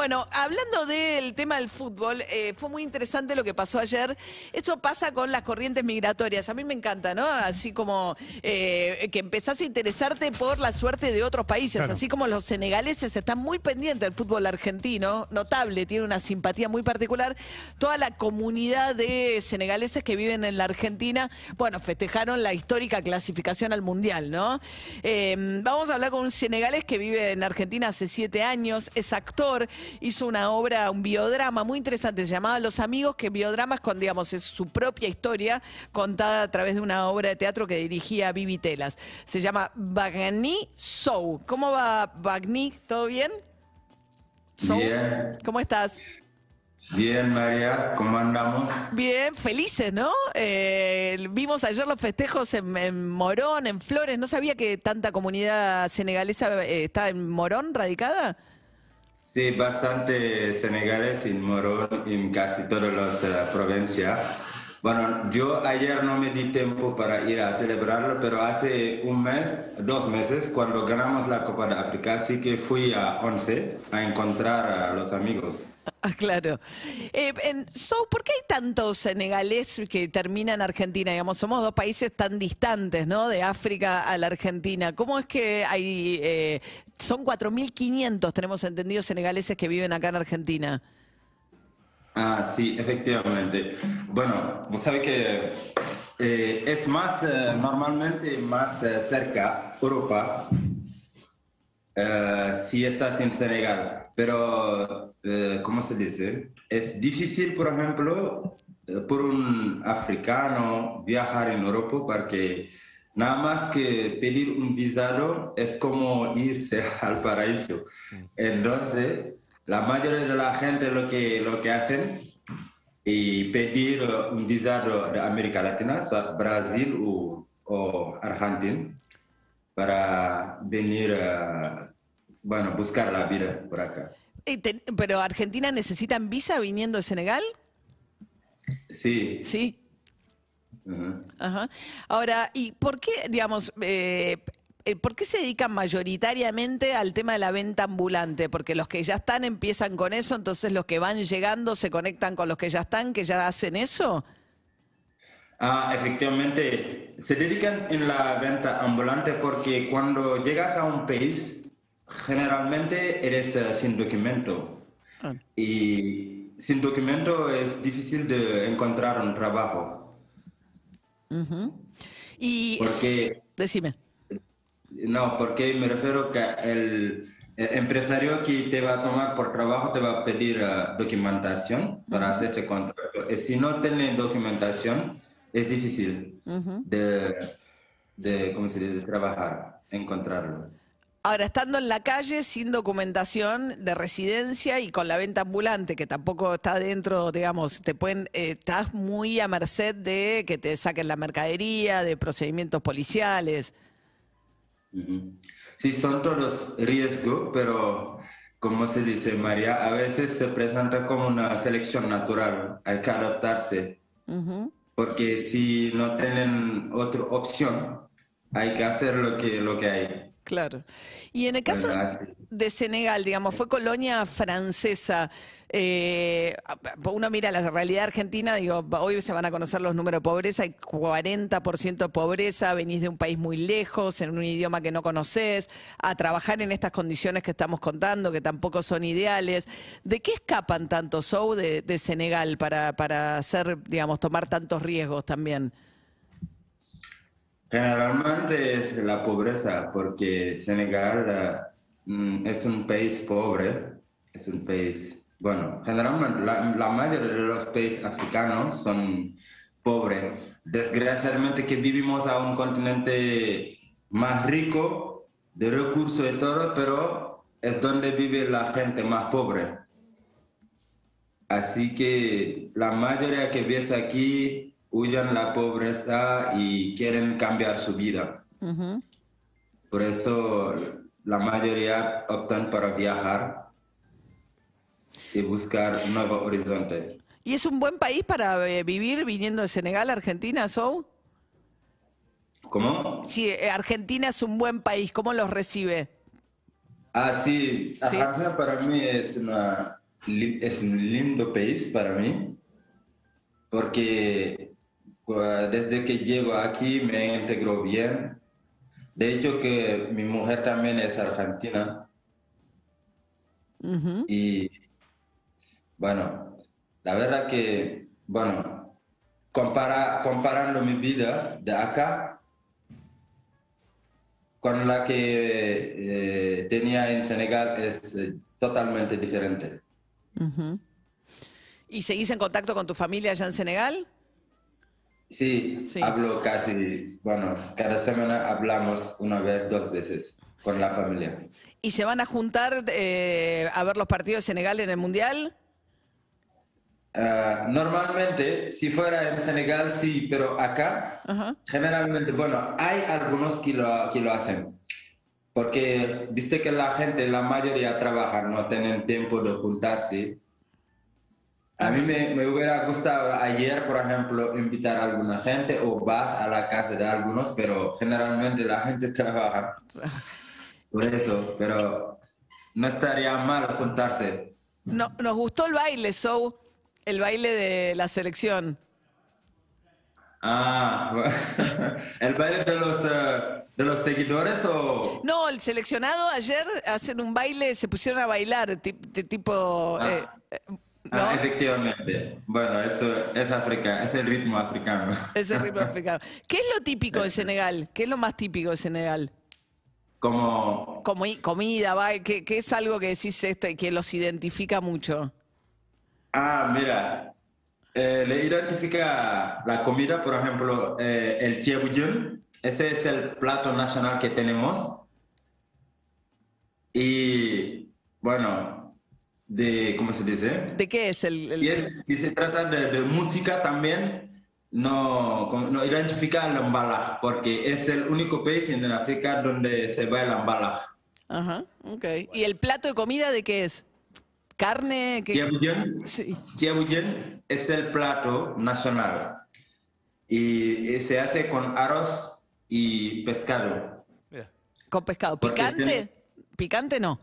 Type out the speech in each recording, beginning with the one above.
Bueno, hablando del tema del fútbol, eh, fue muy interesante lo que pasó ayer. Esto pasa con las corrientes migratorias. A mí me encanta, ¿no? Así como eh, que empezás a interesarte por la suerte de otros países. Así como los senegaleses están muy pendientes del fútbol argentino, notable, tiene una simpatía muy particular. Toda la comunidad de senegaleses que viven en la Argentina, bueno, festejaron la histórica clasificación al Mundial, ¿no? Eh, vamos a hablar con un senegalés que vive en Argentina hace siete años, es actor, hizo una obra, un biodrama muy interesante, se llamaba Los Amigos, que biodrama es con, digamos, es su propia historia contada a través de una obra de teatro que dirigía Vivi Telas. Se llama Bagni Sou. ¿Cómo va Bagni? ¿Todo bien? Sou, Bien. ¿Cómo estás? Bien, María, ¿cómo andamos? Bien, felices, ¿no? Eh, vimos ayer los festejos en, en Morón, en Flores. No sabía que tanta comunidad senegalesa eh, está en Morón radicada. Sí, bastante senegales en Morón, en casi todas las eh, provincias. Bueno, yo ayer no me di tiempo para ir a celebrarlo, pero hace un mes, dos meses, cuando ganamos la Copa de África, sí que fui a Once a encontrar a los amigos. Ah, claro. Eh, ¿Por qué hay tantos senegales que terminan en Argentina? Digamos, somos dos países tan distantes, ¿no? De África a la Argentina. ¿Cómo es que hay, eh, son 4.500, tenemos entendido, senegaleses que viven acá en Argentina? Ah, sí, efectivamente. Bueno, vos sabés que eh, es más, eh, normalmente más cerca Europa eh, si estás en Senegal. Pero, eh, ¿cómo se dice? Es difícil, por ejemplo, eh, por un africano viajar en Europa porque nada más que pedir un visado es como irse al paraíso. Entonces, la mayoría de la gente lo que, lo que hacen y pedir un visado de América Latina, sea Brasil o, o Argentina, para venir a bueno, buscar la vida por acá. Eh, ¿Pero Argentina necesitan visa viniendo de Senegal? Sí. Sí. Ajá. Ahora, ¿y por qué, digamos, eh, eh, por qué se dedican mayoritariamente al tema de la venta ambulante? Porque los que ya están empiezan con eso, entonces los que van llegando se conectan con los que ya están, que ya hacen eso. Ah, efectivamente, se dedican en la venta ambulante porque cuando llegas a un país, generalmente eres eh, sin documento. Ah. Y sin documento es difícil de encontrar un trabajo. Y Porque- decime. No, porque me refiero que el, el empresario que te va a tomar por trabajo te va a pedir eh, documentación para hacerte contrato. Y si no tiene documentación, es difícil de, de, ¿cómo se dice?, de trabajar, encontrarlo. Ahora, estando en la calle sin documentación de residencia y con la venta ambulante, que tampoco está dentro, digamos, te pueden, eh, estás muy a merced de que te saquen la mercadería, de procedimientos policiales. Sí, son todos riesgos, pero como se dice María, a veces se presenta como una selección natural, hay que adaptarse. Porque si no tienen otra opción, hay que hacer lo que, lo que hay. Claro. Y en el caso de Senegal, digamos, fue colonia francesa. eh, uno mira la realidad argentina, digo, hoy se van a conocer los números de pobreza, hay 40% de pobreza, venís de un país muy lejos, en un idioma que no conoces, a trabajar en estas condiciones que estamos contando, que tampoco son ideales. ¿De qué escapan tanto Sou de, de Senegal para, para hacer, digamos, tomar tantos riesgos también? Generalmente es la pobreza, porque Senegal mm, es un país pobre, es un país, bueno, generalmente la, la mayoría de los países africanos son pobres. Desgraciadamente que vivimos a un continente más rico de recursos y todo, pero es donde vive la gente más pobre. Así que la mayoría que ves aquí huyen la pobreza y quieren cambiar su vida. Por eso la mayoría optan para viajar y buscar un nuevo horizonte. ¿Y es un buen país para eh, vivir viniendo de Senegal a Argentina, Sou? ¿Cómo? Si eh, Argentina es un buen país, ¿cómo los recibe? Ah, sí, Sí. Argentina para mí es, una, es un lindo país para mí, porque pues, desde que llego aquí me integro bien. De hecho que mi mujer también es argentina y bueno, la verdad que, bueno, compara, comparando mi vida de acá con la que eh, tenía en Senegal es eh, totalmente diferente. ¿Y seguís en contacto con tu familia allá en Senegal? Sí, Sí. hablo casi, bueno, cada semana hablamos una vez, dos veces con la familia. ¿Y se van a juntar eh, a ver los partidos de Senegal en el Mundial? Ah, normalmente, si fuera en Senegal, sí, pero acá, generalmente, bueno, hay algunos que lo, que lo hacen. Porque viste que la gente, la mayoría trabaja, no tienen tiempo de juntarse. A mí me, me hubiera gustado ayer, por ejemplo, invitar a alguna gente o vas a la casa de algunos, pero generalmente la gente trabaja. Por eso, pero no estaría mal juntarse. No, nos gustó el baile, So, el baile de la selección. Ah, el baile de los, eh, de los seguidores o... No, el seleccionado ayer hacen un baile, se pusieron a bailar, tipo... Ah. eh, Ah, ¿no? efectivamente. Bueno, eso es África, es el ritmo africano. Ese ritmo africano. ¿Qué es lo típico de Senegal? ¿Qué es lo más típico de Senegal? Como, Comi- comida, ba- ¿qué, qué es algo que decís esto y que los identifica mucho? ah, mira, eh, le identifica la comida, por ejemplo, eh, el chebuyun, ese es el plato nacional que tenemos. Y, bueno, de, ¿cómo se dice? ¿De qué es el...? el- Si, es- si se trata de, de música también, no, no identifica el mbala, porque es el único país en África donde se baila mbala. Ajá, ok. ¿Y el plato de comida de qué es? ¿Carne? ¿Qué- Kiabuyen, Sí. Kiabuyen es el plato nacional y se hace con arroz y pescado. Con pescado. ¿Picante? tiene- ¿Picante no?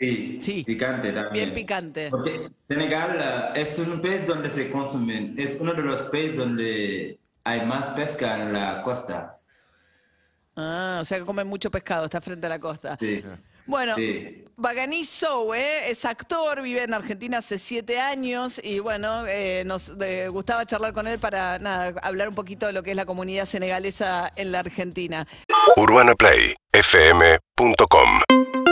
Sí, Sí, picante también. bien picante. Porque Senegal eh, es un país donde se consumen, es uno de los países donde hay más pesca en la costa. Ah, o sea que comen mucho pescado, está frente a la costa. Sí. Bueno, Sí. Baganí Sow, ¿eh? es actor, vive en Argentina hace siete años y bueno, eh, nos eh, gustaba charlar con él para nada, hablar un poquito de lo que es la comunidad senegalesa en la Argentina. UrbanaPlayFM.com